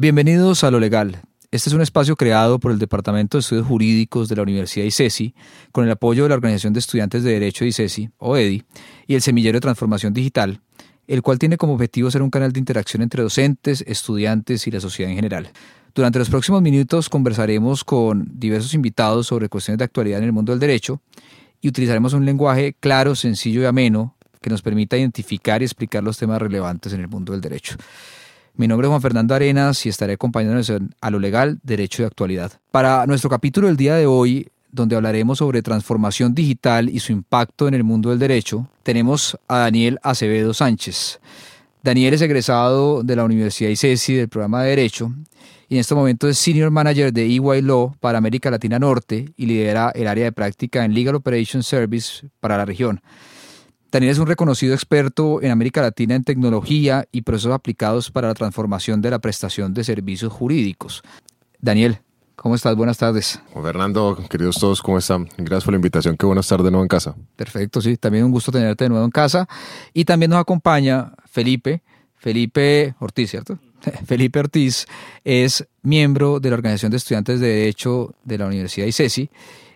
Bienvenidos a Lo Legal. Este es un espacio creado por el Departamento de Estudios Jurídicos de la Universidad ICESI, con el apoyo de la Organización de Estudiantes de Derecho de ICESI, o EDI, y el Semillero de Transformación Digital, el cual tiene como objetivo ser un canal de interacción entre docentes, estudiantes y la sociedad en general. Durante los próximos minutos conversaremos con diversos invitados sobre cuestiones de actualidad en el mundo del derecho y utilizaremos un lenguaje claro, sencillo y ameno que nos permita identificar y explicar los temas relevantes en el mundo del derecho. Mi nombre es Juan Fernando Arenas y estaré acompañándonos a lo legal, derecho y actualidad. Para nuestro capítulo del día de hoy, donde hablaremos sobre transformación digital y su impacto en el mundo del derecho, tenemos a Daniel Acevedo Sánchez. Daniel es egresado de la Universidad ICESI del programa de Derecho y en este momento es Senior Manager de EY Law para América Latina Norte y lidera el área de práctica en Legal Operations Service para la región. Daniel es un reconocido experto en América Latina en tecnología y procesos aplicados para la transformación de la prestación de servicios jurídicos. Daniel, ¿cómo estás? Buenas tardes. Fernando, queridos todos, ¿cómo están? Gracias por la invitación. Qué bueno estar de nuevo en casa. Perfecto, sí. También un gusto tenerte de nuevo en casa. Y también nos acompaña Felipe, Felipe Ortiz, ¿cierto? Felipe Ortiz es miembro de la Organización de Estudiantes de Derecho de la Universidad ICESI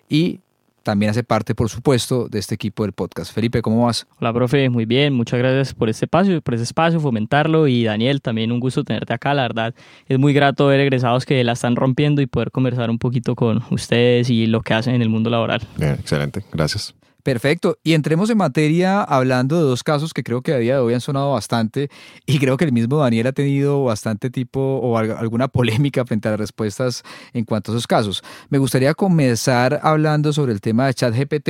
y también hace parte, por supuesto, de este equipo del podcast. Felipe, ¿cómo vas? Hola, profe, muy bien. Muchas gracias por este espacio, por ese espacio, fomentarlo. Y Daniel, también un gusto tenerte acá. La verdad, es muy grato ver egresados que la están rompiendo y poder conversar un poquito con ustedes y lo que hacen en el mundo laboral. Bien, excelente. Gracias. Perfecto. Y entremos en materia hablando de dos casos que creo que a día de hoy han sonado bastante y creo que el mismo Daniel ha tenido bastante tipo o alguna polémica frente a las respuestas en cuanto a esos casos. Me gustaría comenzar hablando sobre el tema de ChatGPT.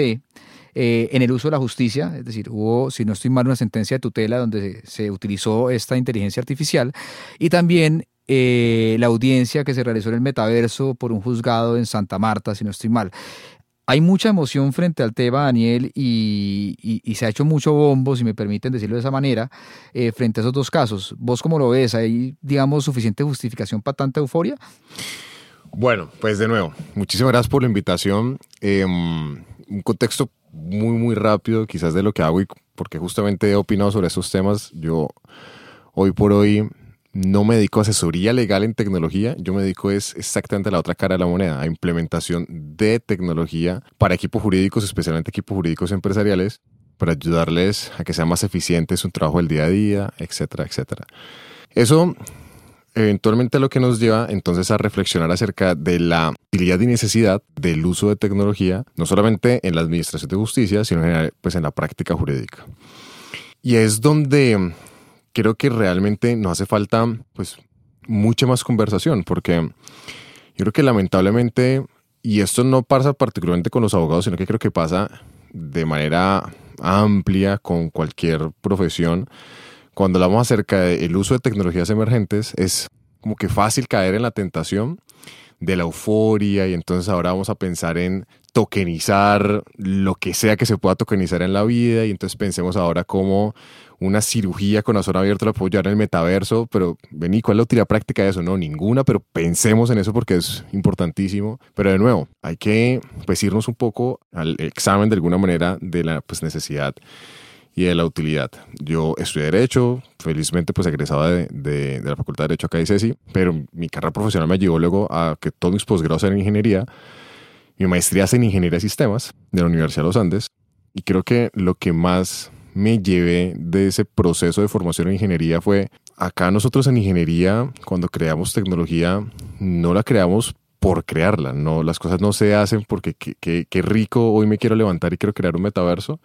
Eh, en el uso de la justicia, es decir, hubo, si no estoy mal, una sentencia de tutela donde se, utilizó esta inteligencia artificial y también eh, la audiencia que se realizó en el metaverso por un juzgado en Santa Marta, si no estoy mal hay mucha emoción frente al tema, Daniel, y, se ha hecho mucho bombo, si me permiten decirlo de esa manera, eh, frente a esos dos casos. ¿Vos cómo lo ves? ¿Hay, digamos, suficiente justificación para tanta euforia? Bueno, pues de nuevo, muchísimas gracias por la invitación. Em, un contexto muy, muy rápido, quizás de lo que hago, y porque justamente he opinado sobre estos temas. Yo, hoy por hoy, no me dedico a asesoría legal en tecnología, yo me dedico es exactamente a la otra cara de la moneda, a implementación de tecnología para equipos jurídicos, especialmente equipos jurídicos empresariales, para ayudarles a que sea más eficiente su trabajo del día a día, etcétera, etcétera. Eso eventualmente lo que nos lleva entonces a reflexionar acerca de la utilidad y necesidad del uso de tecnología, no solamente en la administración de justicia, sino en general, pues en la práctica jurídica. Y es donde creo que realmente nos hace falta pues mucha más conversación porque yo creo que lamentablemente, y esto no pasa particularmente con los abogados, sino que creo que pasa de manera amplia con cualquier profesión, cuando hablamos acerca del uso de tecnologías emergentes, es como que fácil caer en la tentación de la euforia y entonces ahora vamos a pensar en tokenizar lo que sea que se pueda tokenizar en la vida y entonces pensemos ahora cómo una cirugía con la puedo llevar en el metaverso, pero vení, ¿cuál es la utilidad práctica de eso? No, ninguna, pero pensemos en eso porque es importantísimo. Pero de nuevo, hay que pues irnos un poco al examen de alguna manera de la pues, necesidad y de la utilidad. Yo estudié Derecho, felizmente pues egresaba de, de, la Facultad de Derecho acá de CESI, pero mi carrera profesional me llevó luego a que todos mis posgrados eran en Ingeniería. Mi maestría es en Ingeniería de Sistemas de la Universidad de los Andes. Y creo que lo que más me llevé de ese proceso de formación en ingeniería fue, acá nosotros en ingeniería, cuando creamos tecnología, no la creamos por crearla, no, las cosas no se hacen porque qué, rico, hoy me quiero levantar y quiero crear un metaverso.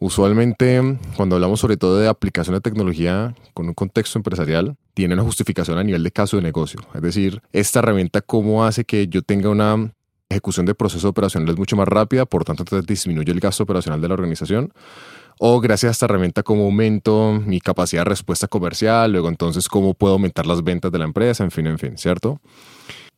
Usualmente, cuando hablamos sobre todo de aplicación de tecnología con un contexto empresarial, tiene una justificación a nivel de caso de negocio. Es decir, esta herramienta cómo hace que yo tenga una ejecución de procesos operacionales mucho más rápida, por tanto disminuye el gasto operacional de la organización o gracias a esta herramienta cómo aumento mi capacidad de respuesta comercial, luego entonces cómo puedo aumentar las ventas de la empresa, en fin, en fin, ¿cierto?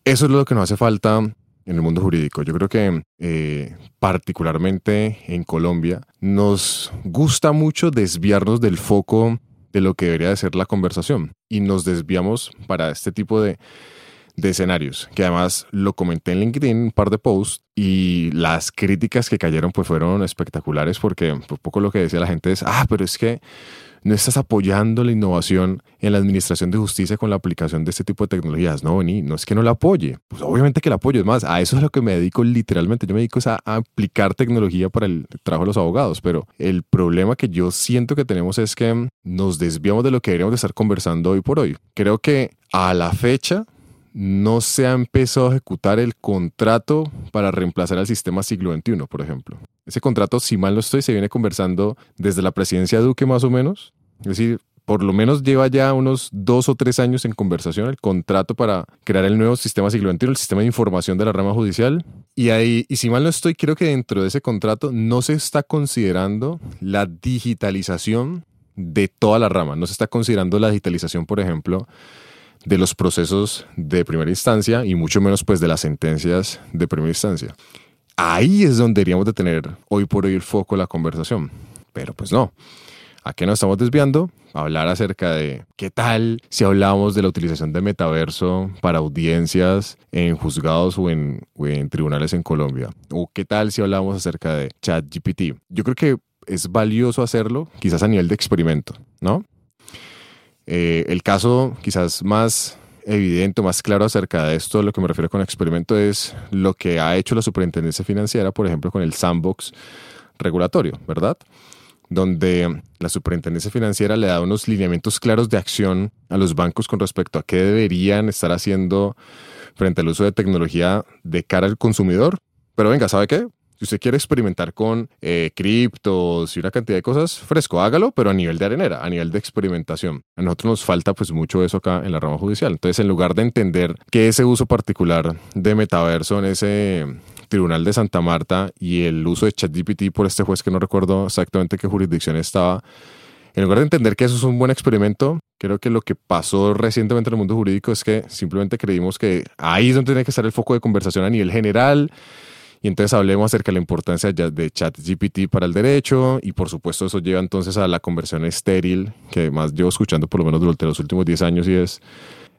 Eso es lo que nos hace falta en el mundo jurídico. Yo creo que eh, particularmente en Colombia nos gusta mucho desviarnos del foco de lo que debería de ser la conversación y nos desviamos para este tipo de de escenarios, que además lo comenté en LinkedIn, un par de posts, y las críticas que cayeron pues fueron espectaculares porque un pues, poco lo que decía la gente es, ah, pero es que no estás apoyando la innovación en la administración de justicia con la aplicación de este tipo de tecnologías. No, ni, no es que no la apoye. Pues obviamente que la apoyo. Es más, a eso es lo que me dedico literalmente. Yo me dedico a, a aplicar tecnología para el trabajo de los abogados. Pero el problema que yo siento que tenemos es que nos desviamos de lo que deberíamos de estar conversando hoy por hoy. Creo que a la fecha no se ha empezado a ejecutar el contrato para reemplazar al sistema siglo XXI, por ejemplo. Ese contrato, si mal no estoy, se viene conversando desde la presidencia de Duque más o menos. Es decir, por lo menos lleva ya unos dos o tres años en conversación el contrato para crear el nuevo sistema siglo XXI, el sistema de información de la rama judicial. Y ahí, y si mal no estoy, creo que dentro de ese contrato no se está considerando la digitalización de toda la rama. No se está considerando la digitalización, por ejemplo, de los procesos de primera instancia y mucho menos pues de las sentencias de primera instancia. Ahí es donde deberíamos de tener hoy por hoy el foco de la conversación. Pero pues no. ¿A qué nos estamos desviando? Hablar acerca de qué tal si hablamos de la utilización de metaverso para audiencias en juzgados o en, o en tribunales en Colombia. O qué tal si hablamos acerca de ChatGPT. Yo creo que es valioso hacerlo, quizás a nivel de experimento, ¿no? Eh, el caso quizás más evidente, más claro acerca de esto, lo que me refiero con experimento, es lo que ha hecho la superintendencia financiera, por ejemplo, con el sandbox regulatorio, ¿verdad? Donde la superintendencia financiera le da unos lineamientos claros de acción a los bancos con respecto a qué deberían estar haciendo frente al uso de tecnología de cara al consumidor. Pero venga, ¿sabe qué? Si usted quiere experimentar con eh, criptos y una cantidad de cosas, fresco, hágalo, pero a nivel de arenera, a nivel de experimentación. A nosotros nos falta pues mucho eso acá en la rama judicial. Entonces, en lugar de entender que ese uso particular de metaverso en ese Tribunal de Santa Marta y el uso de ChatGPT por este juez que no recuerdo exactamente qué jurisdicción estaba, en lugar de entender que eso es un buen experimento, creo que lo que pasó recientemente en el mundo jurídico es que simplemente creímos que ahí es donde tiene que estar el foco de conversación a nivel general y entonces hablemos acerca de la importancia de ChatGPT para el derecho y por supuesto eso lleva entonces a la conversión estéril que más llevo escuchando por lo menos durante los últimos 10 años y es,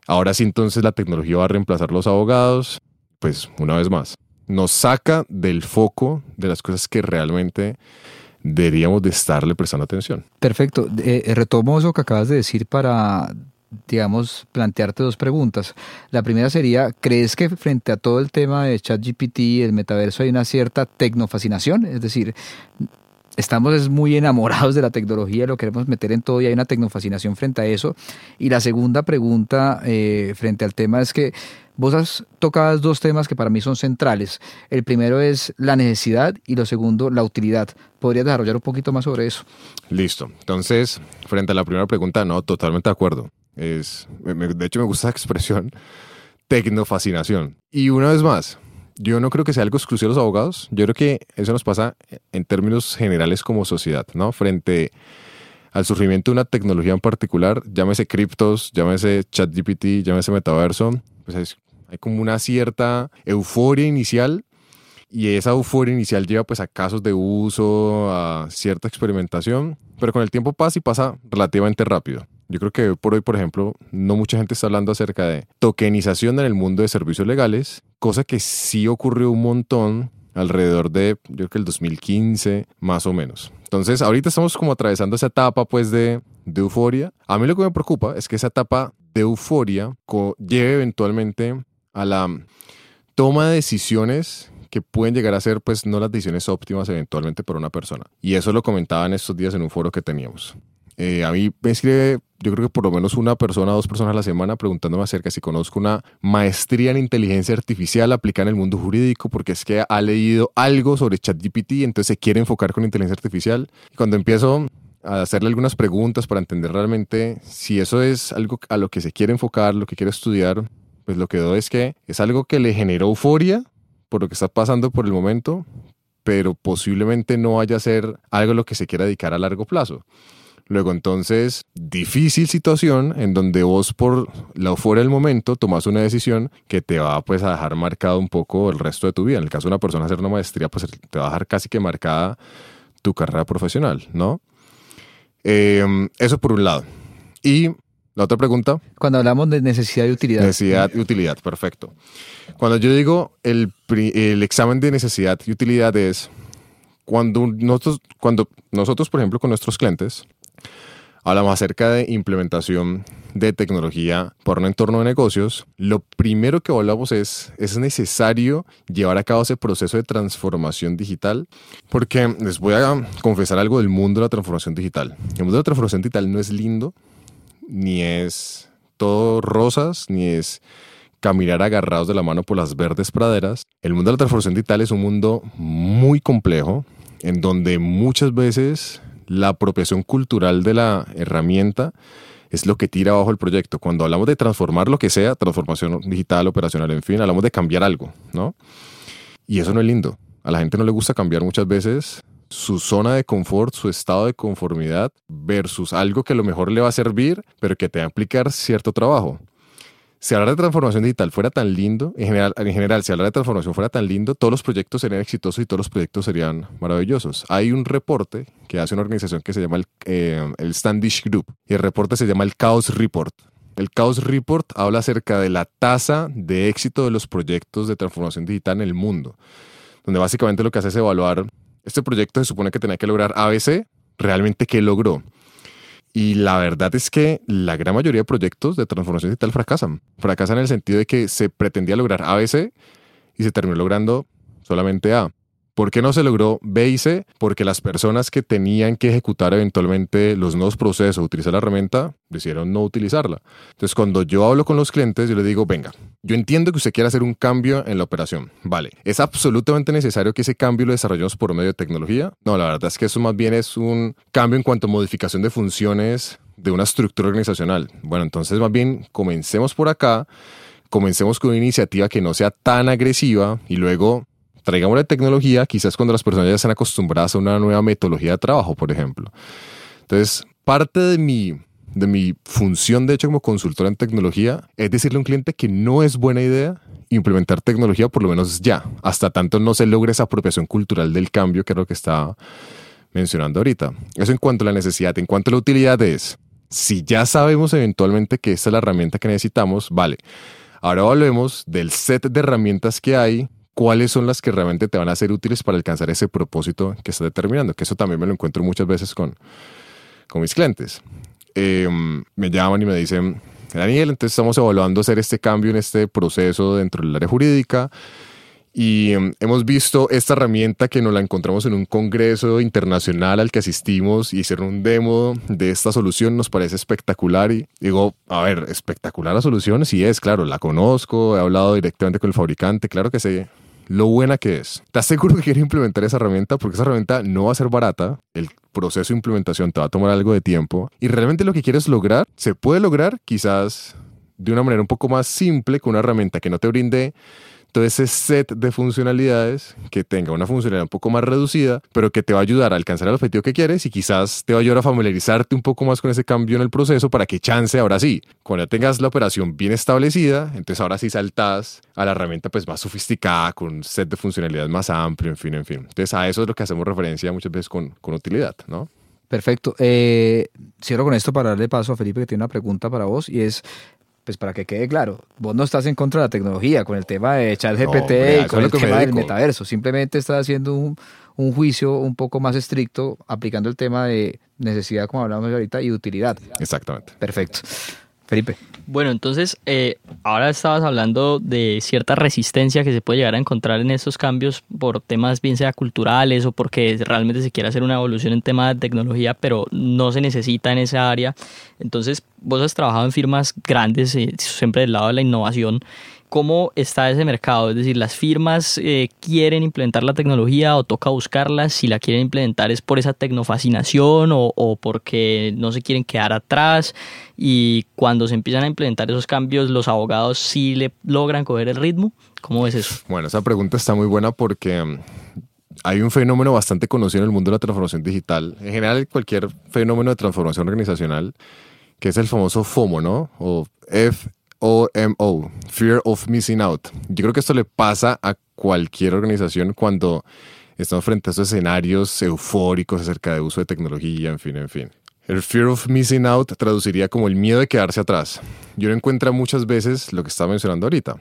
ahora sí entonces la tecnología va a reemplazar los abogados, pues una vez más, nos saca del foco de las cosas que realmente deberíamos de estarle prestando atención. Perfecto. Eh, retomo eso que acabas de decir para digamos, plantearte dos preguntas. La primera sería, ¿crees que frente a todo el tema de ChatGPT, el metaverso, hay una cierta tecnofascinación? Es decir, estamos muy enamorados de la tecnología, lo queremos meter en todo y hay una tecnofascinación frente a eso. Y la segunda pregunta eh, frente al tema es que vos has tocado dos temas que para mí son centrales. El primero es la necesidad y lo segundo, la utilidad. ¿Podrías desarrollar un poquito más sobre eso? Listo. Entonces, frente a la primera pregunta, no, totalmente de acuerdo. Es, de hecho, me gusta la expresión tecnofascinación. Y una vez más, yo no creo que sea algo exclusivo de los abogados. Yo creo que eso nos pasa en términos generales como sociedad, ¿no? Frente al surgimiento de una tecnología en particular, llámese criptos, llámese ChatGPT, llámese metaverso, pues hay como una cierta euforia inicial y esa euforia inicial lleva pues a casos de uso, a cierta experimentación, pero con el tiempo pasa y pasa relativamente rápido. Yo creo que por hoy, por ejemplo, no mucha gente está hablando acerca de tokenización en el mundo de servicios legales, cosa que sí ocurrió un montón alrededor de, yo creo que el 2015, más o menos. Entonces, ahorita estamos como atravesando esa etapa, pues, de, de euforia. A mí lo que me preocupa es que esa etapa de euforia lleve eventualmente a la toma de decisiones que pueden llegar a ser, pues, no las decisiones óptimas eventualmente para una persona. Y eso lo comentaba en estos días en un foro que teníamos. Eh, a mí me escribe, yo creo que por lo menos una persona, dos personas a la semana preguntándome acerca si conozco una maestría en inteligencia artificial aplicada en el mundo jurídico, porque es que ha leído algo sobre ChatGPT entonces se quiere enfocar con inteligencia artificial. Y cuando empiezo a hacerle algunas preguntas para entender realmente si eso es algo a lo que se quiere enfocar, lo que quiere estudiar, pues lo que veo es que es algo que le generó euforia por lo que está pasando por el momento, pero posiblemente no vaya a ser algo a lo que se quiera dedicar a largo plazo. Luego entonces, difícil situación en donde vos por la euforia del momento tomas una decisión que te va pues a dejar marcado un poco el resto de tu vida. En el caso de una persona hacer una maestría, pues te va a dejar casi que marcada tu carrera profesional, ¿no? Em, eso por un lado. Y la otra pregunta. Cuando hablamos de necesidad y utilidad. Necesidad y utilidad, perfecto. Cuando yo digo el, el examen de necesidad y utilidad es cuando nosotros, cuando nosotros, por ejemplo, con nuestros clientes, hablamos acerca de implementación de tecnología por un entorno de negocios, lo primero que hablamos es, ¿es necesario llevar a cabo ese proceso de transformación digital? Porque les voy a confesar algo del mundo de la transformación digital. El mundo de la transformación digital no es lindo, ni es todo rosas, ni es caminar agarrados de la mano por las verdes praderas. El mundo de la transformación digital es un mundo muy complejo, en donde muchas veces la apropiación cultural de la herramienta es lo que tira abajo el proyecto. Cuando hablamos de transformar lo que sea, transformación digital, operacional, en fin, hablamos de cambiar algo, ¿no? Y eso no es lindo. A la gente no le gusta cambiar muchas veces su zona de confort, su estado de conformidad versus algo que a lo mejor le va a servir, pero que te va a implicar cierto trabajo si hablar de transformación digital fuera tan lindo, en general, en general, si hablar de transformación fuera tan lindo, todos los proyectos serían exitosos y todos los proyectos serían maravillosos. Hay un reporte que hace una organización que se llama el, eh, el Standish Group y el reporte se llama el Chaos Report. El Chaos Report habla acerca de la tasa de éxito de los proyectos de transformación digital en el mundo, donde básicamente lo que hace es evaluar, este proyecto se supone que tenía que lograr ABC, realmente qué logró. Y la verdad es que la gran mayoría de proyectos de transformación digital fracasan. Fracasan en el sentido de que se pretendía lograr ABC y se terminó logrando solamente A. ¿Por qué no se logró B y C? Porque las personas que tenían que ejecutar eventualmente los nuevos procesos, utilizar la herramienta, decidieron no utilizarla. Entonces, cuando yo hablo con los clientes, yo les digo, venga, yo entiendo que usted quiere hacer un cambio en la operación. Vale, ¿es absolutamente necesario que ese cambio lo desarrollemos por medio de tecnología? No, la verdad es que eso más bien es un cambio en cuanto a modificación de funciones de una estructura organizacional. Bueno, entonces más bien comencemos por acá comencemos con una iniciativa que no sea tan agresiva y luego traigamos la tecnología, quizás cuando las personas ya están acostumbradas a una nueva metodología de trabajo, por ejemplo. Entonces, parte de mi, de mi función, de hecho, como consultor en tecnología, es decirle a un cliente que no es buena idea implementar tecnología, por lo menos ya, hasta tanto no se logre esa apropiación cultural del cambio, que es lo que está mencionando ahorita. Eso en cuanto a la necesidad, en cuanto a la utilidad es, si ya sabemos eventualmente que esta es la herramienta que necesitamos, vale. Ahora hablemos del set de herramientas que hay cuáles son las que realmente te van a ser útiles para alcanzar ese propósito que estás determinando, que eso también me lo encuentro muchas veces con, con mis clientes. Em, me llaman y me dicen, Daniel, entonces estamos evaluando hacer este cambio en este proceso dentro del área jurídica y em, hemos visto esta herramienta que nos la encontramos en un congreso internacional al que asistimos y hicieron un demo de esta solución, nos parece espectacular. Y digo, a ver, espectacular la solución, sí es, claro, la conozco, he hablado directamente con el fabricante, claro que sé lo buena que es. ¿Estás seguro que quieres implementar esa herramienta? Porque esa herramienta no va a ser barata, el proceso de implementación te va a tomar algo de tiempo y realmente lo que quieres lograr se puede lograr quizás de una manera un poco más simple con una herramienta que no te brinde todo ese set de funcionalidades que tenga una funcionalidad un poco más reducida, pero que te va a ayudar a alcanzar el objetivo que quieres y quizás te va a ayudar a familiarizarte un poco más con ese cambio en el proceso para que chance ahora sí, cuando ya tengas la operación bien establecida, entonces ahora sí saltas a la herramienta pues más sofisticada, con un set de funcionalidades más amplio, en fin, en fin. Entonces a eso es lo que hacemos referencia muchas veces con, con utilidad, ¿no? Perfecto. Eh, cierro con esto para darle paso a Felipe que tiene una pregunta para vos y es, pues para que quede claro, vos no estás en contra de la tecnología con el tema de ChatGPT y con el tema del metaverso, simplemente estás haciendo un, un, juicio un poco más estricto aplicando el tema de necesidad, como hablamos ahorita, y utilidad. Exactamente. Perfecto. Felipe. Bueno, entonces, eh, ahora estabas hablando de cierta resistencia que se puede llegar a encontrar en estos cambios por temas bien sea culturales o porque realmente se quiere hacer una evolución en tema de tecnología, pero no se necesita en esa área. Entonces, vos has trabajado en firmas grandes, eh, siempre del lado de la innovación, ¿Cómo está ese mercado? Es decir, ¿las firmas eh, quieren implementar la tecnología o toca buscarlas? Si la quieren implementar es por esa tecnofascinación o, o porque no se quieren quedar atrás. Y cuando se empiezan a implementar esos cambios, ¿los abogados sí le logran coger el ritmo? ¿Cómo es eso? Bueno, esa pregunta está muy buena porque mm, hay un fenómeno bastante conocido en el mundo de la transformación digital. En general, cualquier fenómeno de transformación organizacional, que es el famoso FOMO, ¿no? O F OMO, Fear of Missing Out. Yo creo que esto le pasa a cualquier organización cuando estamos frente a estos escenarios eufóricos acerca de uso de tecnología, en fin, en fin. El fear of missing out traduciría como el miedo de quedarse atrás. Yo lo encuentro muchas veces lo que estaba mencionando ahorita.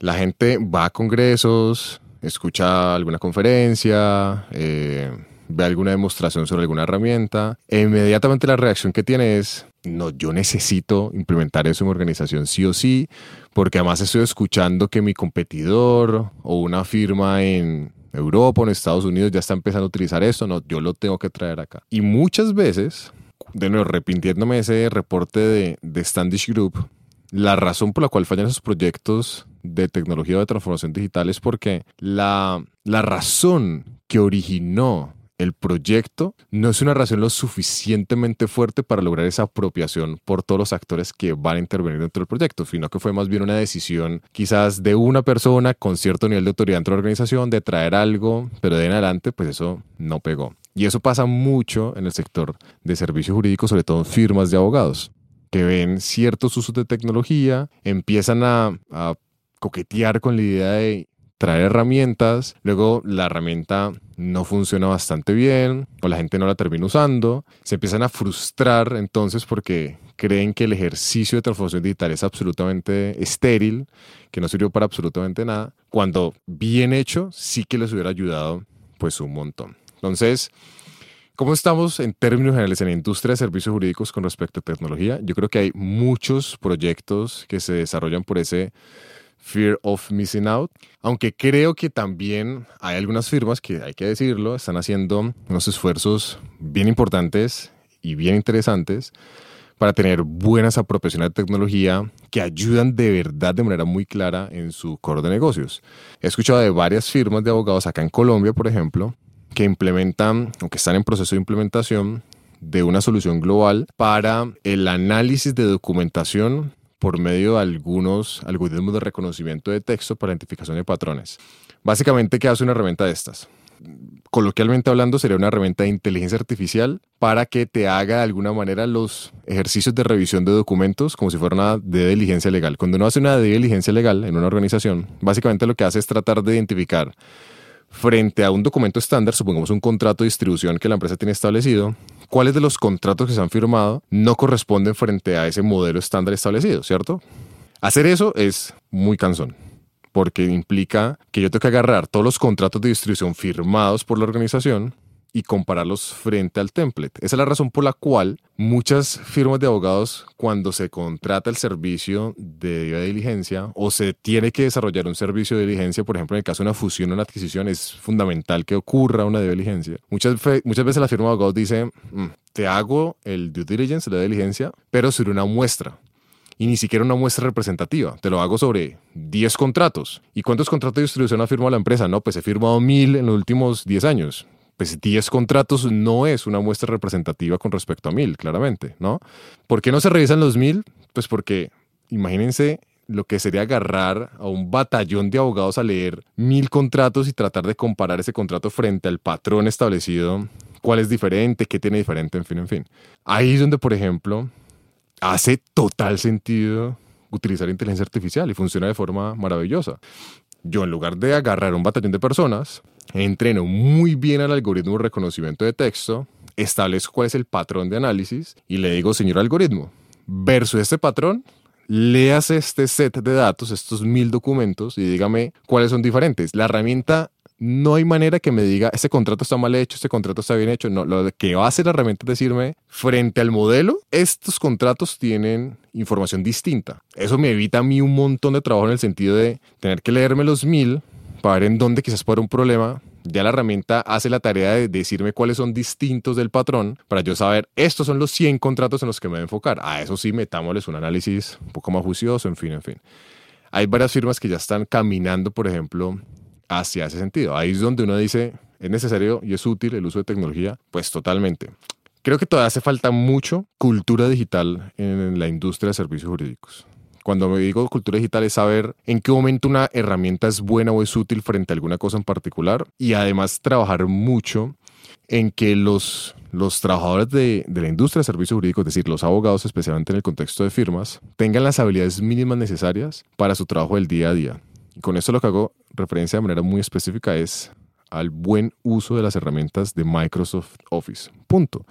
La gente va a congresos, escucha alguna conferencia, eh, ve alguna demostración sobre alguna herramienta, e inmediatamente la reacción que tiene es, no, yo necesito implementar eso en mi organización sí o sí, porque además estoy escuchando que mi competidor o una firma en Europa o en Estados Unidos ya está empezando a utilizar esto, no, yo lo tengo que traer acá. Y muchas veces, de nuevo, repintiéndome ese reporte de, de Standish Group, la razón por la cual fallan esos proyectos de tecnología de transformación digital es porque la, la razón que originó el proyecto no es una razón lo suficientemente fuerte para lograr esa apropiación por todos los actores que van a intervenir dentro del proyecto, sino que fue más bien una decisión quizás de una persona con cierto nivel de autoridad dentro de la organización de traer algo, pero de en adelante pues eso no pegó. Y eso pasa mucho en el sector de servicios jurídicos, sobre todo en firmas de abogados, que ven ciertos usos de tecnología, empiezan a, a coquetear con la idea de traer herramientas, luego la herramienta no funciona bastante bien o la gente no la termina usando, se empiezan a frustrar entonces porque creen que el ejercicio de transformación digital es absolutamente estéril, que no sirvió para absolutamente nada, cuando bien hecho sí que les hubiera ayudado pues un montón. Entonces, ¿Cómo estamos en términos generales en la industria de servicios jurídicos con respecto a tecnología? Yo creo que hay muchos proyectos que se desarrollan por ese Fear of Missing Out. Aunque creo que también hay algunas firmas que, hay que decirlo, están haciendo unos esfuerzos bien importantes y bien interesantes para tener buenas apropiaciones de tecnología que ayudan de verdad de manera muy clara en su core de negocios. He escuchado de varias firmas de abogados acá en Colombia, por ejemplo, que implementan o que están en proceso de implementación de una solución global para el análisis de documentación por medio de algunos algoritmos de reconocimiento de texto para identificación de patrones. Básicamente, ¿qué hace una herramienta de estas? Coloquialmente hablando, sería una herramienta de inteligencia artificial para que te haga de alguna manera los ejercicios de revisión de documentos como si fuera una de diligencia legal. Cuando uno hace una de diligencia legal en una organización, básicamente lo que hace es tratar de identificar frente a un documento estándar, supongamos un contrato de distribución que la empresa tiene establecido, cuáles de los contratos que se han firmado no corresponden frente a ese modelo estándar establecido, ¿cierto? Hacer eso es muy cansón, porque implica que yo tengo que agarrar todos los contratos de distribución firmados por la organización y compararlos frente al template. Esa es la razón por la cual muchas firmas de abogados, cuando se contrata el servicio de diligencia o se tiene que desarrollar un servicio de diligencia, por ejemplo, en el caso de una fusión o una adquisición, es fundamental que ocurra una diligencia. Muchas, muchas veces la firma de abogados dice, mm, te hago el due diligence, la diligencia, pero sobre una muestra y ni siquiera una muestra representativa. Te lo hago sobre 10 contratos. ¿Y cuántos contratos de distribución ha firmado la empresa? No, pues he firmado mil en los últimos 10 años pues 10 contratos no es una muestra representativa con respecto a mil, claramente, ¿no? ¿Por qué no se revisan los mil? Pues porque imagínense lo que sería agarrar a un batallón de abogados a leer mil contratos y tratar de comparar ese contrato frente al patrón establecido, cuál es diferente, qué tiene diferente, en fin, en fin. Ahí es donde, por ejemplo, hace total sentido utilizar inteligencia artificial y funciona de forma maravillosa. Yo en lugar de agarrar un batallón de personas, entreno muy bien al algoritmo de reconocimiento de texto, establezco cuál es el patrón de análisis y le digo, señor algoritmo, versus este patrón, léase este set de datos, estos mil documentos y dígame cuáles son diferentes. La herramienta no hay manera que me diga, este contrato está mal hecho, este contrato está bien hecho. No, lo que va a hacer la herramienta es decirme, frente al modelo, estos contratos tienen información distinta. Eso me evita a mí un montón de trabajo en el sentido de tener que leerme los mil para ver en dónde quizás puede un problema, ya la herramienta hace la tarea de decirme cuáles son distintos del patrón para yo saber, estos son los 100 contratos en los que me voy a enfocar. A eso sí, metámosles un análisis un poco más juicioso, en fin, en fin. Hay varias firmas que ya están caminando, por ejemplo, hacia ese sentido. Ahí es donde uno dice, ¿es necesario y es útil el uso de tecnología? Pues totalmente. Creo que todavía hace falta mucho cultura digital en la industria de servicios jurídicos. Cuando me digo cultura digital es saber en qué momento una herramienta es buena o es útil frente a alguna cosa en particular y además trabajar mucho en que los, los trabajadores de, de, la industria de servicios jurídicos, es decir, los abogados, especialmente en el contexto de firmas, tengan las habilidades mínimas necesarias para su trabajo del día a día. Y con esto lo que hago referencia de manera muy específica es al buen uso de las herramientas de Microsoft Office. Punto.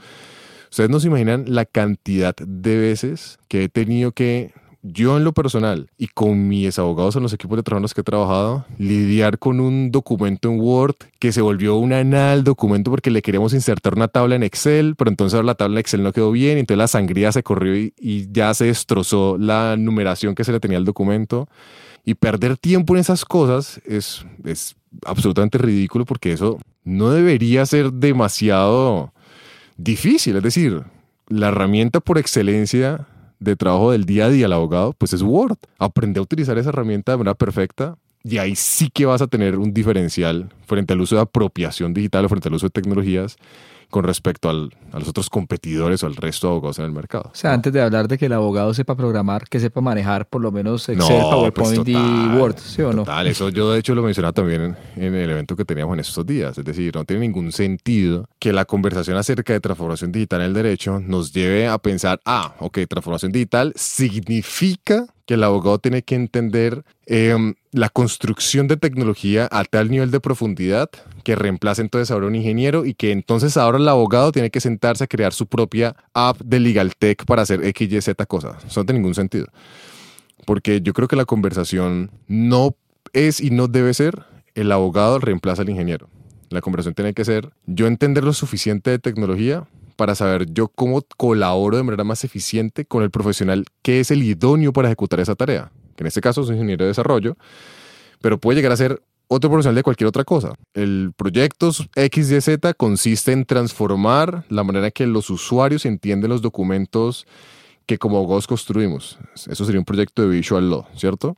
Ustedes no se imaginan la cantidad de veces que he tenido que yo en lo personal y con mis abogados en los equipos de trabajo en los que he trabajado, lidiar con un documento en Word que se volvió un anal documento porque le queremos insertar una tabla en Excel, pero entonces ahora la tabla en Excel no quedó bien, entonces la sangría se corrió y, y ya se destrozó la numeración que se le tenía al documento. Y perder tiempo en esas cosas es, es absolutamente ridículo porque eso no debería ser demasiado difícil. Es decir, la herramienta por excelencia de trabajo del día a día al abogado, pues es Word. Aprende a utilizar esa herramienta de manera perfecta y ahí sí que vas a tener un diferencial frente al uso de apropiación digital o frente al uso de tecnologías con respecto a los otros competidores o al resto de abogados en el mercado. O sea, antes de hablar de que el abogado sepa programar, que sepa manejar por lo menos Excel, PowerPoint y Word, ¿sí o no? Total, eso yo de hecho lo mencionaba también en, el evento que teníamos en estos días. Es decir, no tiene ningún sentido que la conversación acerca de transformación digital en el derecho nos lleve a pensar, ah, ok, transformación digital significa que el abogado tiene que entender em, la construcción de tecnología a tal nivel de profundidad que reemplace entonces ahora un ingeniero y que entonces ahora el abogado tiene que sentarse a crear su propia app de Legal Tech para hacer X, Y, Z cosas. Eso no tiene ningún sentido. Porque yo creo que la conversación no es y no debe ser el abogado reemplaza al ingeniero. La conversación tiene que ser yo entender lo suficiente de tecnología para saber yo cómo colaboro de manera más eficiente con el profesional que es el idóneo para ejecutar esa tarea. Que en este caso es un ingeniero de desarrollo, pero puede llegar a ser otro profesional de cualquier otra cosa. El proyecto XYZ consiste en transformar la manera que los usuarios entienden los documentos que como abogados construimos. Eso sería un proyecto de Visual Law, ¿cierto?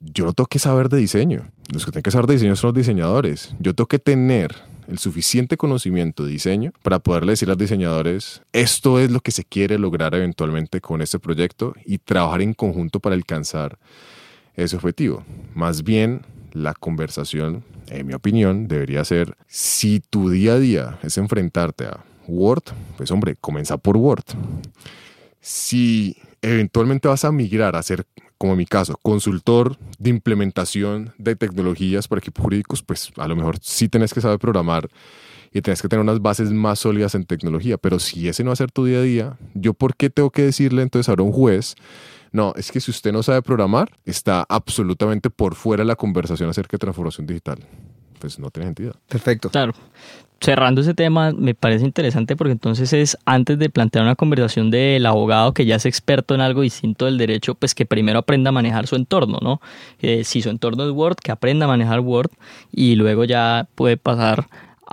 Yo no tengo que saber de diseño. Los que tienen que saber de diseño son los diseñadores. Yo tengo que tener el suficiente conocimiento de diseño para poderle decir a los diseñadores, esto es lo que se quiere lograr eventualmente con este proyecto y trabajar en conjunto para alcanzar ese objetivo. Más bien, la conversación, en mi opinión, debería ser, si tu día a día es enfrentarte a Word, pues hombre, comienza por Word. Si eventualmente vas a migrar a ser, como en mi caso, consultor de implementación de tecnologías para equipos jurídicos, pues a lo mejor sí tenés que saber programar y tenés que tener unas bases más sólidas en tecnología. Pero si ese no va a ser tu día a día, ¿yo por qué tengo que decirle entonces ahora a un juez no, es que si usted no sabe programar, está absolutamente por fuera de la conversación acerca de transformación digital. Pues no tiene sentido. Perfecto. Claro. Cerrando ese tema, me parece interesante porque entonces es antes de plantear una conversación del abogado que ya es experto en algo distinto del derecho, pues que primero aprenda a manejar su entorno, ¿no? Eh, si su entorno es Word, que aprenda a manejar Word y luego ya puede pasar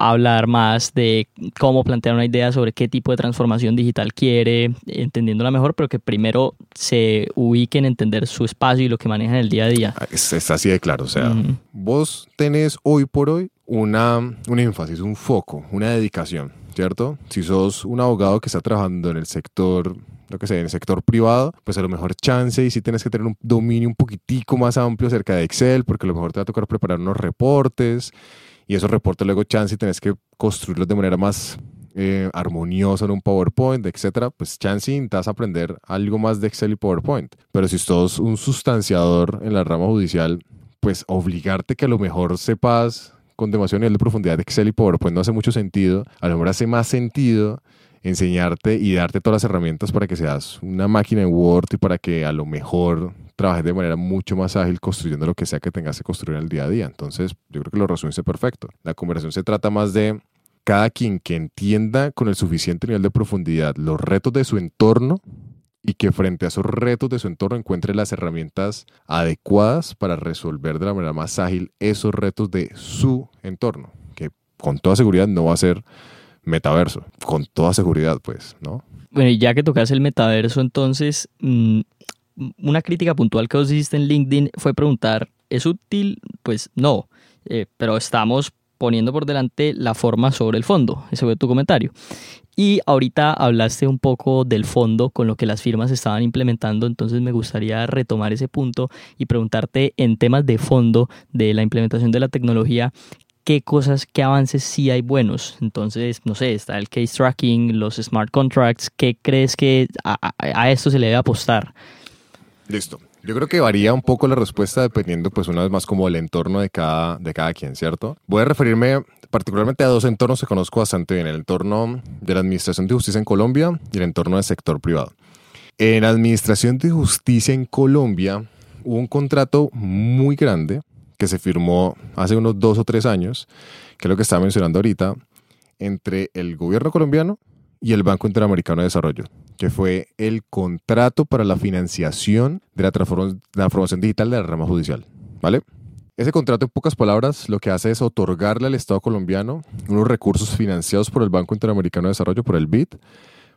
hablar más de cómo plantear una idea sobre qué tipo de transformación digital quiere, entendiéndola mejor, pero que primero se ubique en entender su espacio y lo que maneja en el día a día. Ah, es, así de claro, o sea, vos tenés hoy por hoy una, un énfasis, un foco, una dedicación, ¿cierto? Si sos un abogado que está trabajando en el sector lo que sé, en el sector privado, pues a lo mejor chance y si tienes que tener un dominio un poquitico más amplio acerca de Excel, porque a lo mejor te va a tocar preparar unos reportes y esos reportes luego chance y tenés que construirlos de manera más eh, armoniosa en un PowerPoint, etcétera, pues chance intentas aprender algo más de Excel y PowerPoint. Pero si sos un sustanciador en la rama judicial, pues obligarte que a lo mejor sepas con demasiado nivel de profundidad de Excel y PowerPoint no hace mucho sentido. A lo mejor hace más sentido enseñarte y darte todas las herramientas para que seas una máquina en Word y para que a lo mejor trabajes de manera mucho más ágil construyendo lo que sea que tengas que construir en el día a día. Entonces, yo creo que lo resumiste perfecto. La conversación se trata más de cada quien que entienda con el suficiente nivel de profundidad los retos de su entorno y que frente a esos retos de su entorno encuentre las herramientas adecuadas para resolver de la manera más ágil esos retos de su entorno, que con toda seguridad no va a ser metaverso, con toda seguridad, pues, ¿no? Bueno, y ya que tocas el metaverso, entonces, mm, una crítica puntual que vos hiciste en LinkedIn fue preguntar, ¿es útil? Pues no, eh, pero estamos poniendo por delante la forma sobre el fondo. Ese fue tu comentario. Y ahorita hablaste un poco del fondo con lo que las firmas estaban implementando, entonces me gustaría retomar ese punto y preguntarte en temas de fondo de la implementación de la tecnología, qué cosas, qué avances sí hay buenos. Entonces, no sé, está el case tracking, los smart contracts, ¿qué crees que a esto se le debe apostar? Listo. Yo creo que varía un poco la respuesta dependiendo, pues, una vez más como el entorno de cada, de cada quien, ¿cierto? Voy a referirme particularmente a dos entornos que conozco bastante bien, el entorno de la Administración de Justicia en Colombia y el entorno del sector privado. En Administración de Justicia en Colombia hubo un contrato muy grande que se firmó hace unos dos o tres años, que es lo que estaba mencionando ahorita, entre el gobierno colombiano y el Banco Interamericano de Desarrollo, que fue el contrato para la financiación de la, transformación digital de la rama judicial. ¿Vale? Ese contrato, en pocas palabras, lo que hace es otorgarle al Estado colombiano unos recursos financiados por el Banco Interamericano de Desarrollo, por el BID,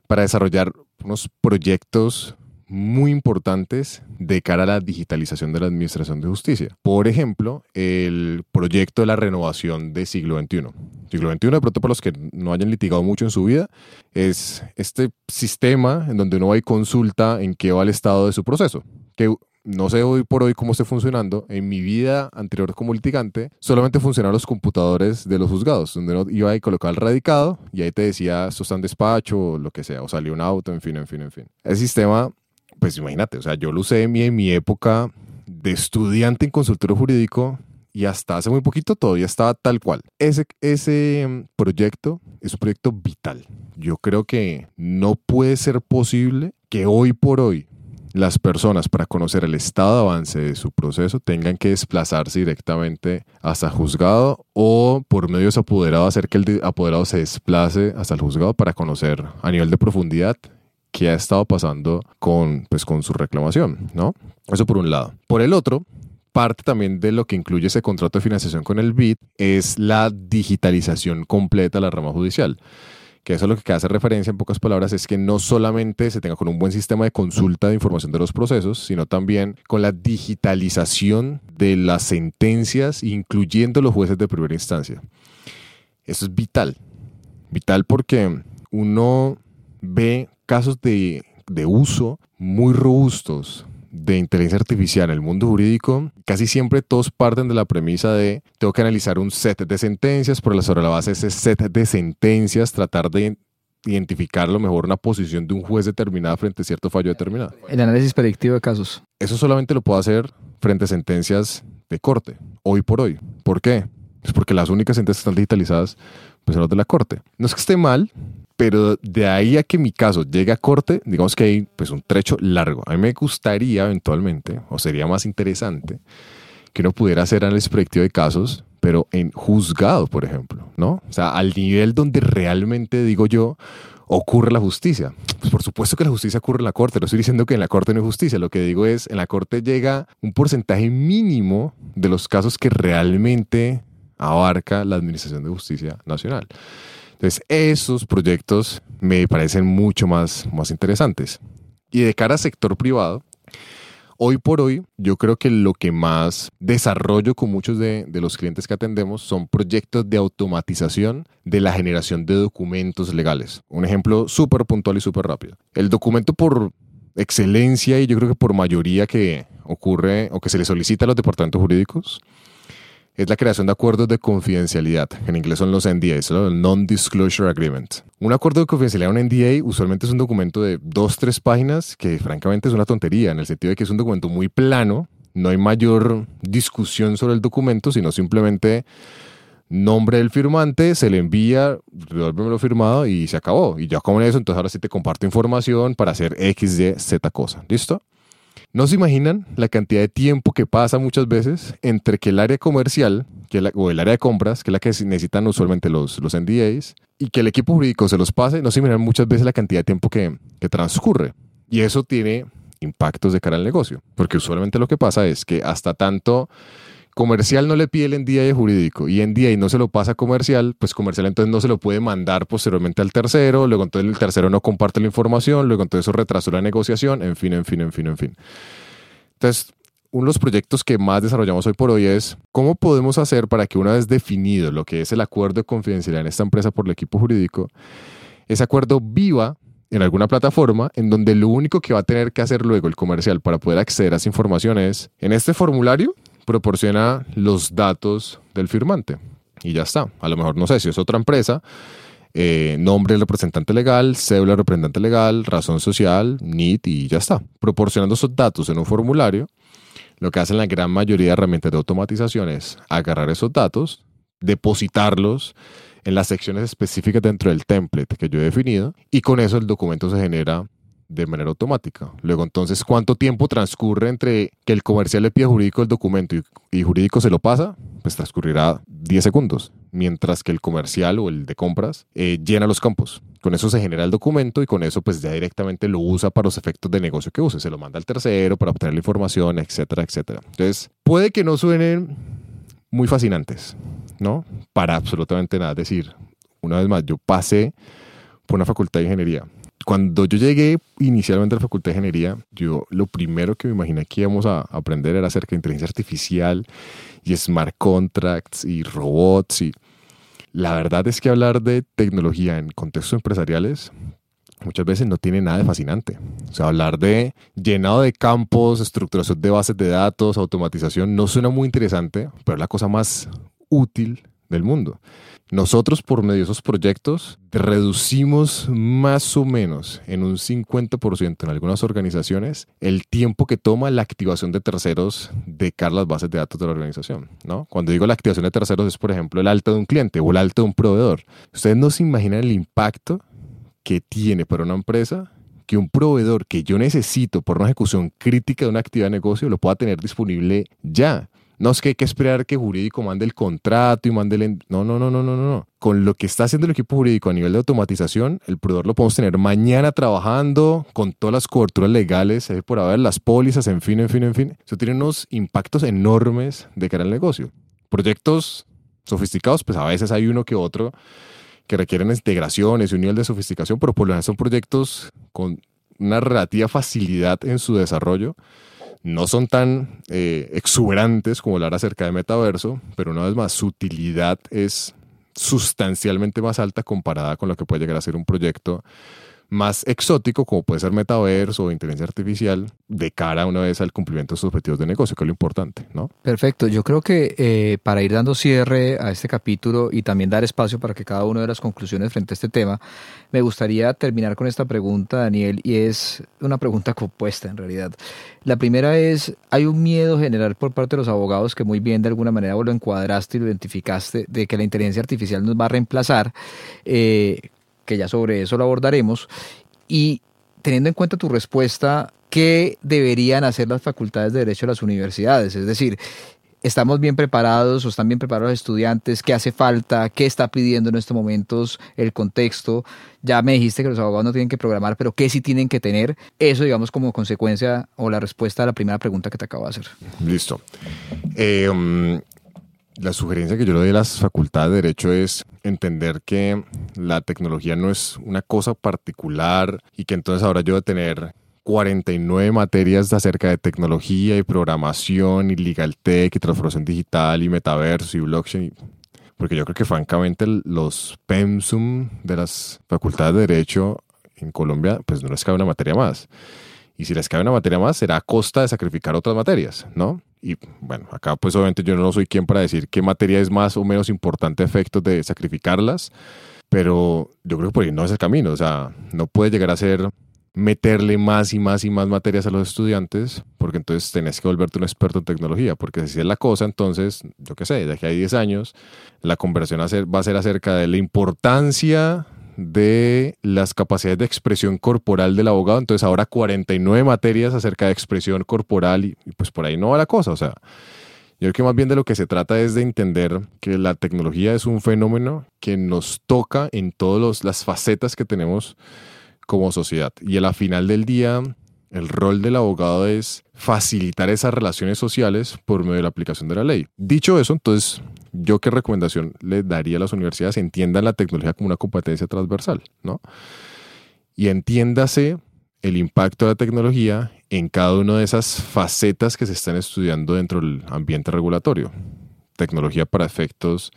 para desarrollar unos proyectos muy importantes de cara a la digitalización de la Administración de Justicia. Por ejemplo, el proyecto de la renovación de siglo XXI. Siglo XXI, de pronto para los que no hayan litigado mucho en su vida, es este sistema en donde uno va y consulta en qué va el estado de su proceso. Que no sé hoy por hoy cómo esté funcionando. En mi vida anterior como litigante, solamente funcionaban los computadores de los juzgados, donde uno iba y colocaba el radicado y ahí te decía, esto está en despacho o lo que sea, o salió un auto, en fin, en fin, en fin. El sistema, pues imagínate, o sea, yo lo usé en mi, en mi época de estudiante en consultorio jurídico y hasta hace muy poquito todavía estaba tal cual. Ese, ese mm, proyecto es un proyecto vital. Yo creo que no puede ser posible que hoy por hoy las personas para conocer el estado de avance de su proceso tengan que desplazarse directamente hasta juzgado o por medios apoderados hacer que el apoderado se desplace hasta el juzgado para conocer a nivel de profundidad qué ha estado pasando con, pues, con su reclamación, ¿no? Eso por un lado. Por el otro, parte también de lo que incluye ese contrato de financiación con el BID es la digitalización completa de la rama judicial que eso es lo que hace referencia en pocas palabras, es que no solamente se tenga con un buen sistema de consulta de información de los procesos, sino también con la digitalización de las sentencias, incluyendo los jueces de primera instancia. Eso es vital, vital porque uno ve casos de, de uso muy robustos de inteligencia artificial en el mundo jurídico, casi siempre todos parten de la premisa de tengo que analizar un set de sentencias, por sobre la base de ese set de sentencias tratar de identificar lo mejor una posición de un juez determinada frente a cierto fallo determinado. El análisis predictivo de casos. Eso solamente lo puedo hacer frente a sentencias de corte, hoy por hoy. ¿Por qué? Es porque las únicas sentencias que están digitalizadas pues, son las de la corte. No es que esté mal, pero de ahí a que mi caso llegue a corte, digamos que hay pues un trecho largo. A mí me gustaría eventualmente, o sería más interesante, que uno pudiera hacer análisis predictivo de casos, pero en juzgado, por ejemplo, ¿no? O sea, al nivel donde realmente, digo yo, ocurre la justicia. Pues por supuesto que la justicia ocurre en la corte, no estoy diciendo que en la corte no hay justicia, lo que digo es, en la corte llega un porcentaje mínimo de los casos que realmente abarca la Administración de Justicia Nacional. Entonces, esos proyectos me parecen mucho más, más interesantes. Y de cara al sector privado, hoy por hoy yo creo que lo que más desarrollo con muchos de, de los clientes que atendemos son proyectos de automatización de la generación de documentos legales. Un ejemplo súper puntual y súper rápido. El documento por excelencia y yo creo que por mayoría que ocurre o que se le solicita a los departamentos jurídicos es la creación de acuerdos de confidencialidad. En inglés son los NDAs, el Non-Disclosure Agreement. Un acuerdo de confidencialidad, un NDA, usualmente es un documento de dos, tres páginas que francamente es una tontería, en el sentido de que es un documento muy plano, no hay mayor discusión sobre el documento, sino simplemente nombre del firmante, se le envía, lo firmado y se acabó. Y ya con eso, entonces ahora sí te comparto información para hacer X, Y, Z cosa. ¿Listo? No se imaginan la cantidad de tiempo que pasa muchas veces entre que el área comercial que o el área de compras, que es la que necesitan usualmente los, los NDAs, y que el equipo jurídico se los pase, no se imaginan muchas veces la cantidad de tiempo que, que transcurre. Y eso tiene impactos de cara al negocio, porque usualmente lo que pasa es que hasta tanto comercial no le pide el NDA jurídico y NDA no se lo pasa a comercial, pues comercial entonces no se lo puede mandar posteriormente al tercero, luego entonces el tercero no comparte la información, luego entonces eso retrasó la negociación, en fin, en fin, en fin, en fin. Entonces, uno de los proyectos que más desarrollamos hoy por hoy es cómo podemos hacer para que una vez definido lo que es el acuerdo de confidencialidad en esta empresa por el equipo jurídico, ese acuerdo viva en alguna plataforma en donde lo único que va a tener que hacer luego el comercial para poder acceder a esa información es en este formulario proporciona los datos del firmante y ya está. A lo mejor no sé si es otra empresa, eh, nombre del representante legal, cédula del representante legal, razón social, NIT y ya está. Proporcionando esos datos en un formulario, lo que hacen la gran mayoría de herramientas de automatización es agarrar esos datos, depositarlos en las secciones específicas dentro del template que yo he definido y con eso el documento se genera de manera automática. Luego, entonces, ¿cuánto tiempo transcurre entre que el comercial le pide jurídico el documento y, jurídico se lo pasa? Pues transcurrirá 10 segundos, mientras que el comercial o el de compras eh, llena los campos. Con eso se genera el documento y con eso pues ya directamente lo usa para los efectos de negocio que use. Se lo manda al tercero para obtener la información, etcétera, etcétera. Entonces, puede que no suenen muy fascinantes, ¿no? Para absolutamente nada. Es decir, una vez más, yo pasé por una facultad de ingeniería cuando yo llegué inicialmente a la Facultad de Ingeniería, yo lo primero que me imaginé que íbamos a aprender era acerca de inteligencia artificial y smart contracts y robots. Y la verdad es que hablar de tecnología en contextos empresariales muchas veces no tiene nada de fascinante. O sea, hablar de llenado de campos, estructuración de bases de datos, automatización, no suena muy interesante, pero es la cosa más útil del mundo. Nosotros por medio de esos proyectos reducimos más o menos en un 50% en algunas organizaciones el tiempo que toma la activación de terceros de cara a las bases de datos de la organización. ¿no? Cuando digo la activación de terceros es por ejemplo el alto de un cliente o el alto de un proveedor. Ustedes no se imaginan el impacto que tiene para una empresa que un proveedor que yo necesito por una ejecución crítica de una actividad de negocio lo pueda tener disponible ya. No es que hay que esperar que jurídico mande el contrato y mande el... No, no, no, no, no, no. Con lo que está haciendo el equipo jurídico a nivel de automatización, el proveedor lo podemos tener mañana trabajando con todas las coberturas legales, eh, por haber las pólizas, en fin, en fin, en fin. Eso tiene unos impactos enormes de cara al negocio. Proyectos sofisticados, pues a veces hay uno que otro que requieren integraciones y un nivel de sofisticación, pero por lo general son proyectos con una relativa facilidad en su desarrollo no son tan eh, exuberantes como hablar acerca de metaverso, pero una vez más, su utilidad es sustancialmente más alta comparada con lo que puede llegar a ser un proyecto más exótico, como puede ser metaverso o inteligencia artificial, de cara una vez al cumplimiento de sus objetivos de negocio, que es lo importante, ¿no? Perfecto. Yo creo que eh, para ir dando cierre a este capítulo y también dar espacio para que cada uno de las conclusiones frente a este tema, me gustaría terminar con esta pregunta, Daniel, y es una pregunta compuesta en realidad. La primera es, hay un miedo general por parte de los abogados que muy bien de alguna manera vos lo encuadraste y lo identificaste, de que la inteligencia artificial nos va a reemplazar. Eh, que ya sobre eso lo abordaremos, y teniendo en cuenta tu respuesta, ¿qué deberían hacer las facultades de Derecho de las universidades? Es decir, ¿estamos bien preparados o están bien preparados los estudiantes? ¿Qué hace falta? ¿Qué está pidiendo en estos momentos el contexto? Ya me dijiste que los abogados no tienen que programar, pero ¿qué sí tienen que tener? Eso, digamos, como consecuencia o la respuesta a la primera pregunta que te acabo de hacer. Listo. Eh, um, la sugerencia que yo le doy a las facultades de Derecho es entender que la tecnología no es una cosa particular y que entonces ahora yo voy a tener 49 materias acerca de tecnología y programación y legal tech y transformación digital y metaverso y blockchain. Porque yo creo que francamente los PEMSUM de las facultades de Derecho en Colombia pues no les cabe una materia más. Y si les cabe una materia más será a costa de sacrificar otras materias, ¿no? Y bueno, acá pues obviamente yo no soy quien para decir qué materia es más o menos importante a efectos de sacrificarlas, pero yo creo que por ahí no es el camino, o sea, no puede llegar a ser meterle más y más y más materias a los estudiantes, porque entonces tenés que volverte un experto en tecnología, porque si es la cosa, entonces, yo qué sé, de aquí a 10 años, la conversación va a ser acerca de la importancia de las capacidades de expresión corporal del abogado. Entonces ahora 49 materias acerca de expresión corporal y, pues por ahí no va la cosa. O sea, yo creo que más bien de lo que se trata es de entender que la tecnología es un fenómeno que nos toca en todas las facetas que tenemos como sociedad. Y a la final del día, el rol del abogado es facilitar esas relaciones sociales por medio de la aplicación de la ley. Dicho eso, entonces yo qué recomendación le daría a las universidades, entiendan la tecnología como una competencia transversal, ¿no? Y entiéndase el impacto de la tecnología en cada una de esas facetas que se están estudiando dentro del ambiente regulatorio. Tecnología para efectos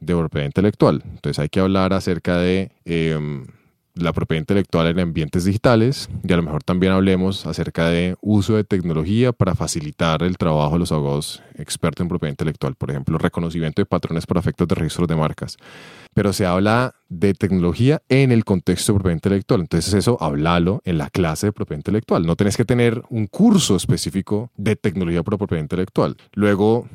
de propiedad intelectual. Entonces hay que hablar acerca de em, la propiedad intelectual en ambientes digitales y a lo mejor también hablemos acerca de uso de tecnología para facilitar el trabajo de los abogados expertos en propiedad intelectual, por ejemplo, reconocimiento de patrones para efectos de registros de marcas. Pero se habla de tecnología en el contexto de propiedad intelectual. Entonces eso, háblalo en la clase de propiedad intelectual. No tenés que tener un curso específico de tecnología para propiedad intelectual. Luego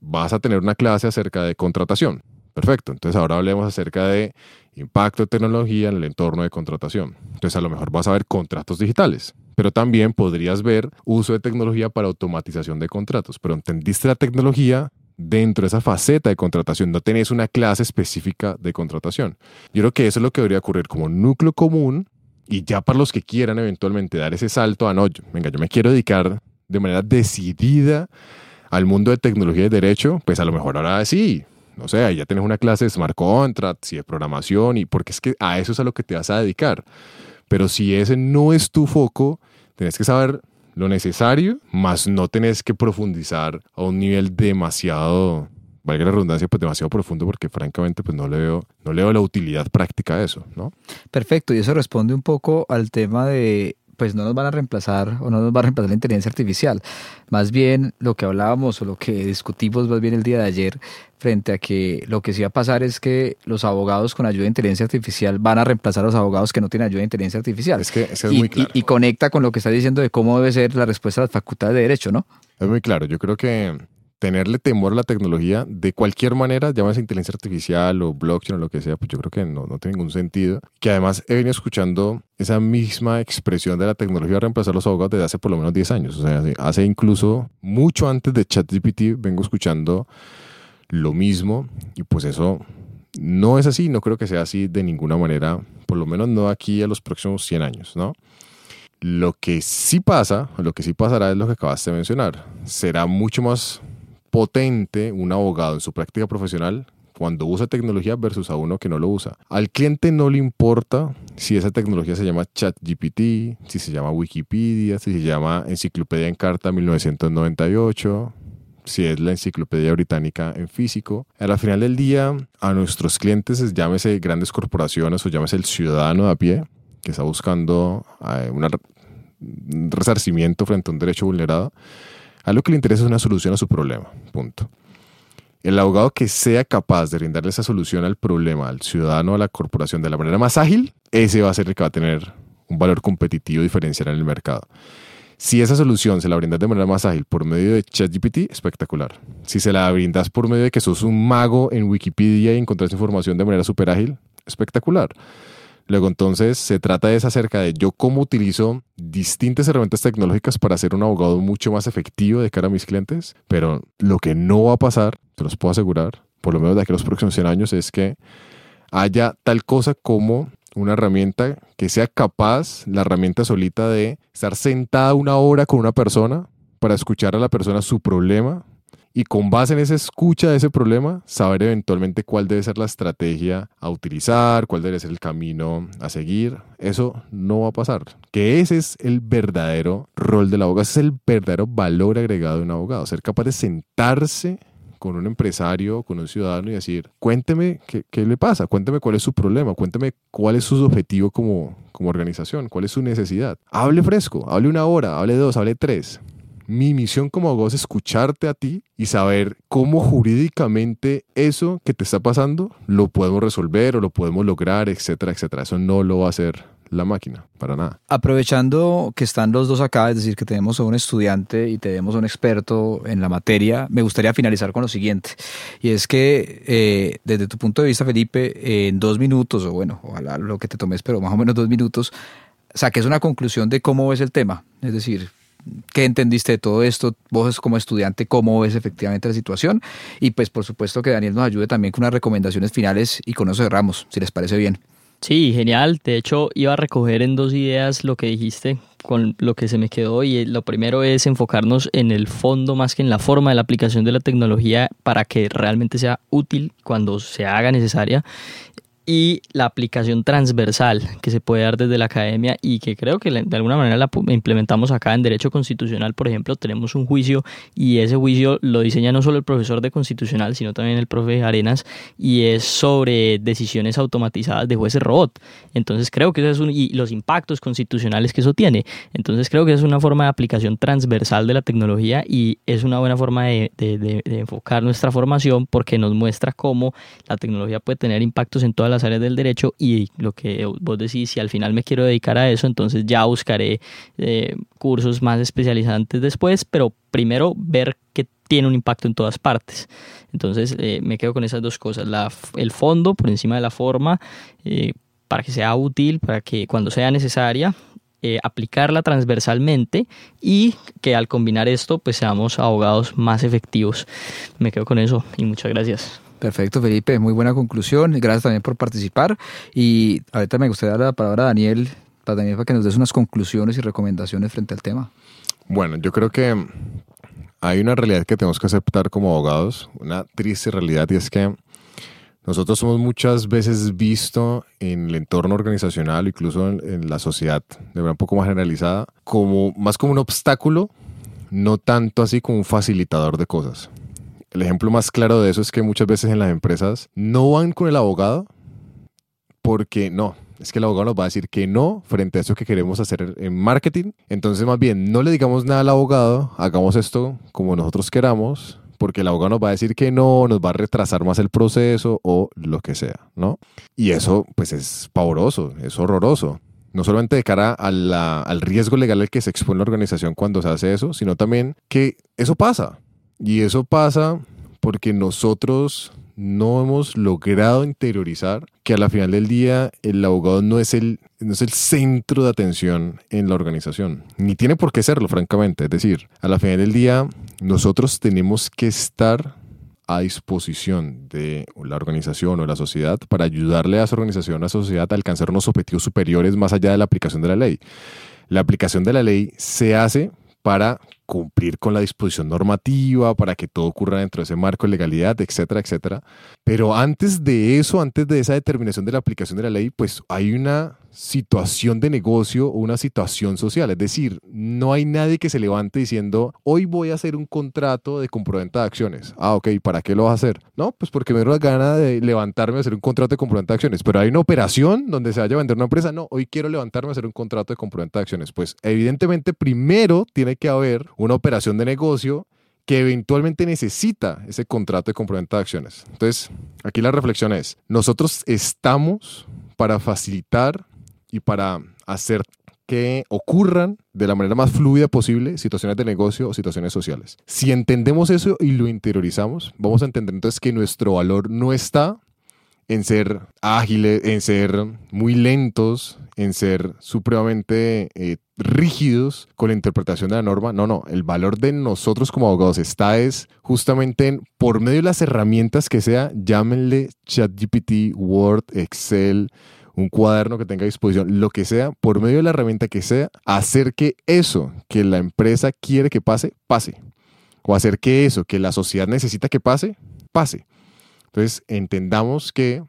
vas a tener una clase acerca de contratación Perfecto, entonces ahora hablemos acerca de impacto de tecnología en el entorno de contratación. Entonces a lo mejor vas a ver contratos digitales, pero también podrías ver uso de tecnología para automatización de contratos. Pero entendiste la tecnología dentro de esa faceta de contratación, no tenés una clase específica de contratación. Yo creo que eso es lo que debería ocurrir como núcleo común y ya para los que quieran eventualmente dar ese salto a no, venga, yo me quiero dedicar de manera decidida al mundo de tecnología y derecho, pues a lo mejor ahora sí, no sé, ya tienes una clase de smart contracts y de programación y porque es que a eso es a lo que te vas a dedicar. Pero si ese no es tu foco, tienes que saber lo necesario, más no tenés que profundizar a un nivel demasiado, valga la redundancia, pues demasiado profundo porque francamente pues no le veo, no le veo la utilidad práctica de eso, ¿no? Perfecto, y eso responde un poco al tema de pues no nos van a reemplazar o no nos va a reemplazar la inteligencia artificial. Más bien lo que hablábamos o lo que discutimos más bien el día de ayer frente a que lo que sí va a pasar es que los abogados con ayuda de inteligencia artificial van a reemplazar a los abogados que no tienen ayuda de inteligencia artificial. Es que es y, muy claro. y, conecta con lo que está diciendo de cómo debe ser la respuesta a las facultades de derecho, ¿no? Es muy claro. Yo creo que tenerle temor a la tecnología de cualquier manera, llámese inteligencia artificial o blockchain o lo que sea, pues yo creo que no, no tiene ningún sentido. Que además he venido escuchando esa misma expresión de la tecnología a reemplazar los abogados desde hace por lo menos 10 años. O sea, hace incluso mucho antes de ChatGPT vengo escuchando lo mismo y pues eso no es así, no creo que sea así de ninguna manera, por lo menos no aquí a los próximos 100 años, ¿no? Lo que sí pasa, lo que sí pasará es lo que acabaste de mencionar. Será mucho más potente un abogado en su práctica profesional cuando usa tecnología versus a uno que no lo usa. Al cliente no le importa si esa tecnología se llama ChatGPT, si se llama Wikipedia, si se llama Enciclopedia en Carta 1998, si es la Enciclopedia Británica en físico. Al final del día, a nuestros clientes, llámese grandes corporaciones o llámese el ciudadano a pie, que está buscando eh, un resarcimiento frente a un derecho vulnerado, a lo que le interesa es una solución a su problema. Punto. El abogado que sea capaz de brindarle esa solución al problema, al ciudadano, a la corporación de la manera más ágil, ese va a ser el que va a tener un valor competitivo diferencial en el mercado. Si esa solución se la brindas de manera más ágil por medio de ChatGPT, espectacular. Si se la brindas por medio de que sos un mago en Wikipedia y encontrás información de manera súper ágil, espectacular. Luego entonces se trata de acerca de yo cómo utilizo distintas herramientas tecnológicas para ser un abogado mucho más efectivo de cara a mis clientes, pero lo que no va a pasar, te los puedo asegurar, por lo menos de aquí a los próximos 100 años, es que haya tal cosa como una herramienta que sea capaz, la herramienta solita, de estar sentada una hora con una persona para escuchar a la persona su problema, y con base en esa escucha de ese problema, saber eventualmente cuál debe ser la estrategia a utilizar, cuál debe ser el camino a seguir. Eso no va a pasar. Que ese es el verdadero rol del abogado, ese es el verdadero valor agregado de un abogado, ser capaz de sentarse con un empresario, con un ciudadano y decir, cuénteme qué, qué, le pasa, cuénteme cuál es su problema, cuénteme cuál es su objetivo como, como organización, cuál es su necesidad. Hable fresco, hable una hora, hable dos, hable tres mi misión como abogado es escucharte a ti y saber cómo jurídicamente eso que te está pasando lo podemos resolver o lo podemos lograr, etcétera, etcétera. Eso no lo va a hacer la máquina, para nada. Aprovechando que están los dos acá, es decir, que tenemos a un estudiante y tenemos a un experto en la materia, me gustaría finalizar con lo siguiente. Y es que eh, desde tu punto de vista, Felipe, en dos minutos, o bueno, ojalá lo que te tomes, pero más o menos dos minutos, saques una conclusión de cómo ves el tema. Es decir, ¿Qué entendiste de todo esto? Vos como estudiante, ¿cómo ves efectivamente la situación? Y pues por supuesto que Daniel nos ayude también con unas recomendaciones finales y con eso cerramos, si les parece bien. Sí, genial. De hecho, iba a recoger en dos ideas lo que dijiste con lo que se me quedó y lo primero es enfocarnos en el fondo más que en la forma de la aplicación de la tecnología para que realmente sea útil cuando se haga necesaria y la aplicación transversal que se puede dar desde la academia y que creo que de alguna manera la implementamos acá en Derecho Constitucional, por ejemplo, tenemos un juicio y ese juicio lo diseña no solo el profesor de Constitucional, sino también el profe Arenas y es sobre decisiones automatizadas de jueces robot. Entonces creo que eso es un, y los impactos constitucionales que eso tiene. Entonces creo que es una forma de aplicación transversal de la tecnología y es una buena forma de, de, de, de enfocar nuestra formación porque nos muestra cómo la tecnología puede tener impactos en todas las áreas del derecho y lo que vos decís, si al final me quiero dedicar a eso, entonces ya buscaré eh, cursos más especializantes después, pero primero ver qué tiene un impacto en todas partes. Entonces eh, me quedo con esas dos cosas, el fondo por encima de la forma, eh, para que sea útil, para que cuando sea necesaria, eh, aplicarla transversalmente y que al combinar esto pues seamos abogados más efectivos. Me quedo con eso y muchas gracias. Perfecto, Felipe, muy buena conclusión. Gracias también por participar. Y ahorita me gustaría dar la palabra a Daniel, para, Daniel, para que nos des unas conclusiones y recomendaciones frente al tema. Bueno, yo creo que hay una realidad que tenemos que aceptar como abogados, una triste realidad, y es que nosotros somos muchas veces visto en el entorno organizacional, incluso en, la sociedad, de manera un poco más generalizada, como más como un obstáculo, no tanto así como un facilitador de cosas. El ejemplo más claro de eso es que muchas veces en las empresas no van con el abogado porque no, es que el abogado nos va a decir que no frente a eso que queremos hacer en marketing. Entonces, más bien, no le digamos nada al abogado, hagamos esto como nosotros queramos, porque el abogado nos va a decir que no, nos va a retrasar más el proceso o lo que sea, ¿no? Y eso pues es pavoroso, es horroroso. No solamente de cara al riesgo legal al que se expone la organización cuando se hace eso, sino también que eso pasa. Y eso pasa porque nosotros no hemos logrado interiorizar que a la final del día el abogado no es el, no es el centro de atención en la organización, ni tiene por qué serlo, francamente. Es decir, a la final del día nosotros tenemos que estar a disposición de la organización o la sociedad para ayudarle a esa organización a la sociedad a alcanzar unos objetivos superiores más allá de la aplicación de la ley. La aplicación de la ley se hace para cumplir con la disposición normativa, para que todo ocurra dentro de ese marco de legalidad, etcétera, etcétera. Pero antes de eso, antes de esa determinación de la aplicación de la ley, pues hay una situación de negocio o una situación social. Es decir, no hay nadie que se levante diciendo, hoy voy a hacer un contrato de compraventa de acciones. Ah, ok, ¿para qué lo vas a hacer? No, pues porque me da la gana de levantarme a hacer un contrato de compraventa de acciones. Pero hay una operación donde se vaya a vender una empresa. No, hoy quiero levantarme a hacer un contrato de compraventa de acciones. Pues evidentemente primero tiene que haber una operación de negocio que eventualmente necesita ese contrato de compraventa de acciones. Entonces, aquí la reflexión es, nosotros estamos para facilitar y para hacer que ocurran de la manera más fluida posible situaciones de negocio o situaciones sociales. Si entendemos eso y lo interiorizamos, vamos a entender entonces que nuestro valor no está en ser ágiles, en ser muy lentos, en ser supremamente eh, rígidos con la interpretación de la norma. No, no, el valor de nosotros como abogados está es justamente en, por medio de las herramientas que sea, llámenle ChatGPT, Word, Excel, un cuaderno que tenga a disposición, lo que sea, por medio de la herramienta que sea, hacer que eso que la empresa quiere que pase, pase. O hacer que eso que la sociedad necesita que pase, pase. Entonces, entendamos que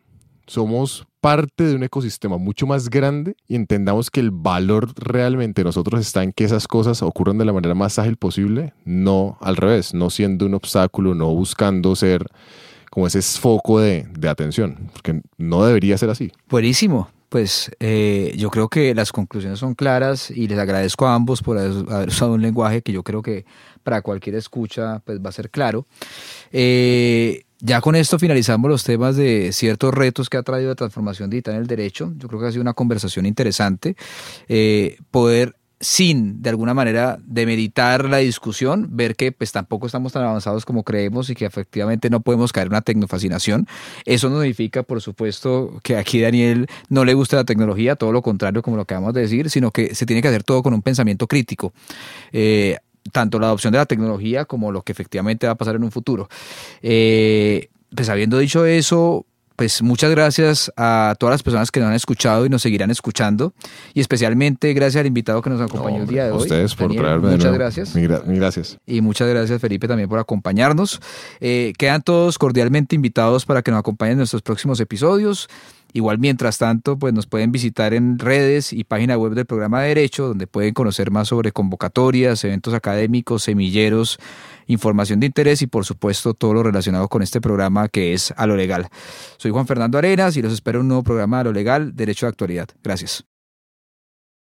somos parte de un ecosistema mucho más grande y entendamos que el valor realmente nosotros está en que esas cosas ocurran de la manera más ágil posible, no al revés, no siendo un obstáculo, no buscando ser como ese foco de, atención, porque no debería ser así. Buenísimo. Pues eh, yo creo que las conclusiones son claras y les agradezco a ambos por haber usado un lenguaje que yo creo que para cualquier escucha pues va a ser claro. Eh, ya con esto finalizamos los temas de ciertos retos que ha traído la transformación digital en el derecho. Yo creo que ha sido una conversación interesante. Eh, poder sin de alguna manera demeritar la discusión, ver que pues tampoco estamos tan avanzados como creemos y que efectivamente no podemos caer en una tecnofascinación. Eso no significa, por supuesto, que aquí Daniel no le guste la tecnología, todo lo contrario como lo acabamos de decir, sino que se tiene que hacer todo con un pensamiento crítico. Eh, tanto la adopción de la tecnología como lo que efectivamente va a pasar en un futuro. Eh, pues habiendo dicho eso, pues muchas gracias a todas las personas que nos han escuchado y nos seguirán escuchando. Y especialmente gracias al invitado que nos acompañó el día de hoy. A ustedes por traerme. Muchas gracias. Mil, gracias. Y muchas gracias, Felipe, también por acompañarnos. Eh, quedan todos cordialmente invitados para que nos acompañen en nuestros próximos episodios. Igual, mientras tanto, pues nos pueden visitar en redes y página web del programa de Derecho, donde pueden conocer más sobre convocatorias, eventos académicos, semilleros, información de interés y, por supuesto, todo lo relacionado con este programa que es A lo Legal. Soy Juan Fernando Arenas y los espero en un nuevo programa A lo Legal, Derecho de Actualidad. Gracias.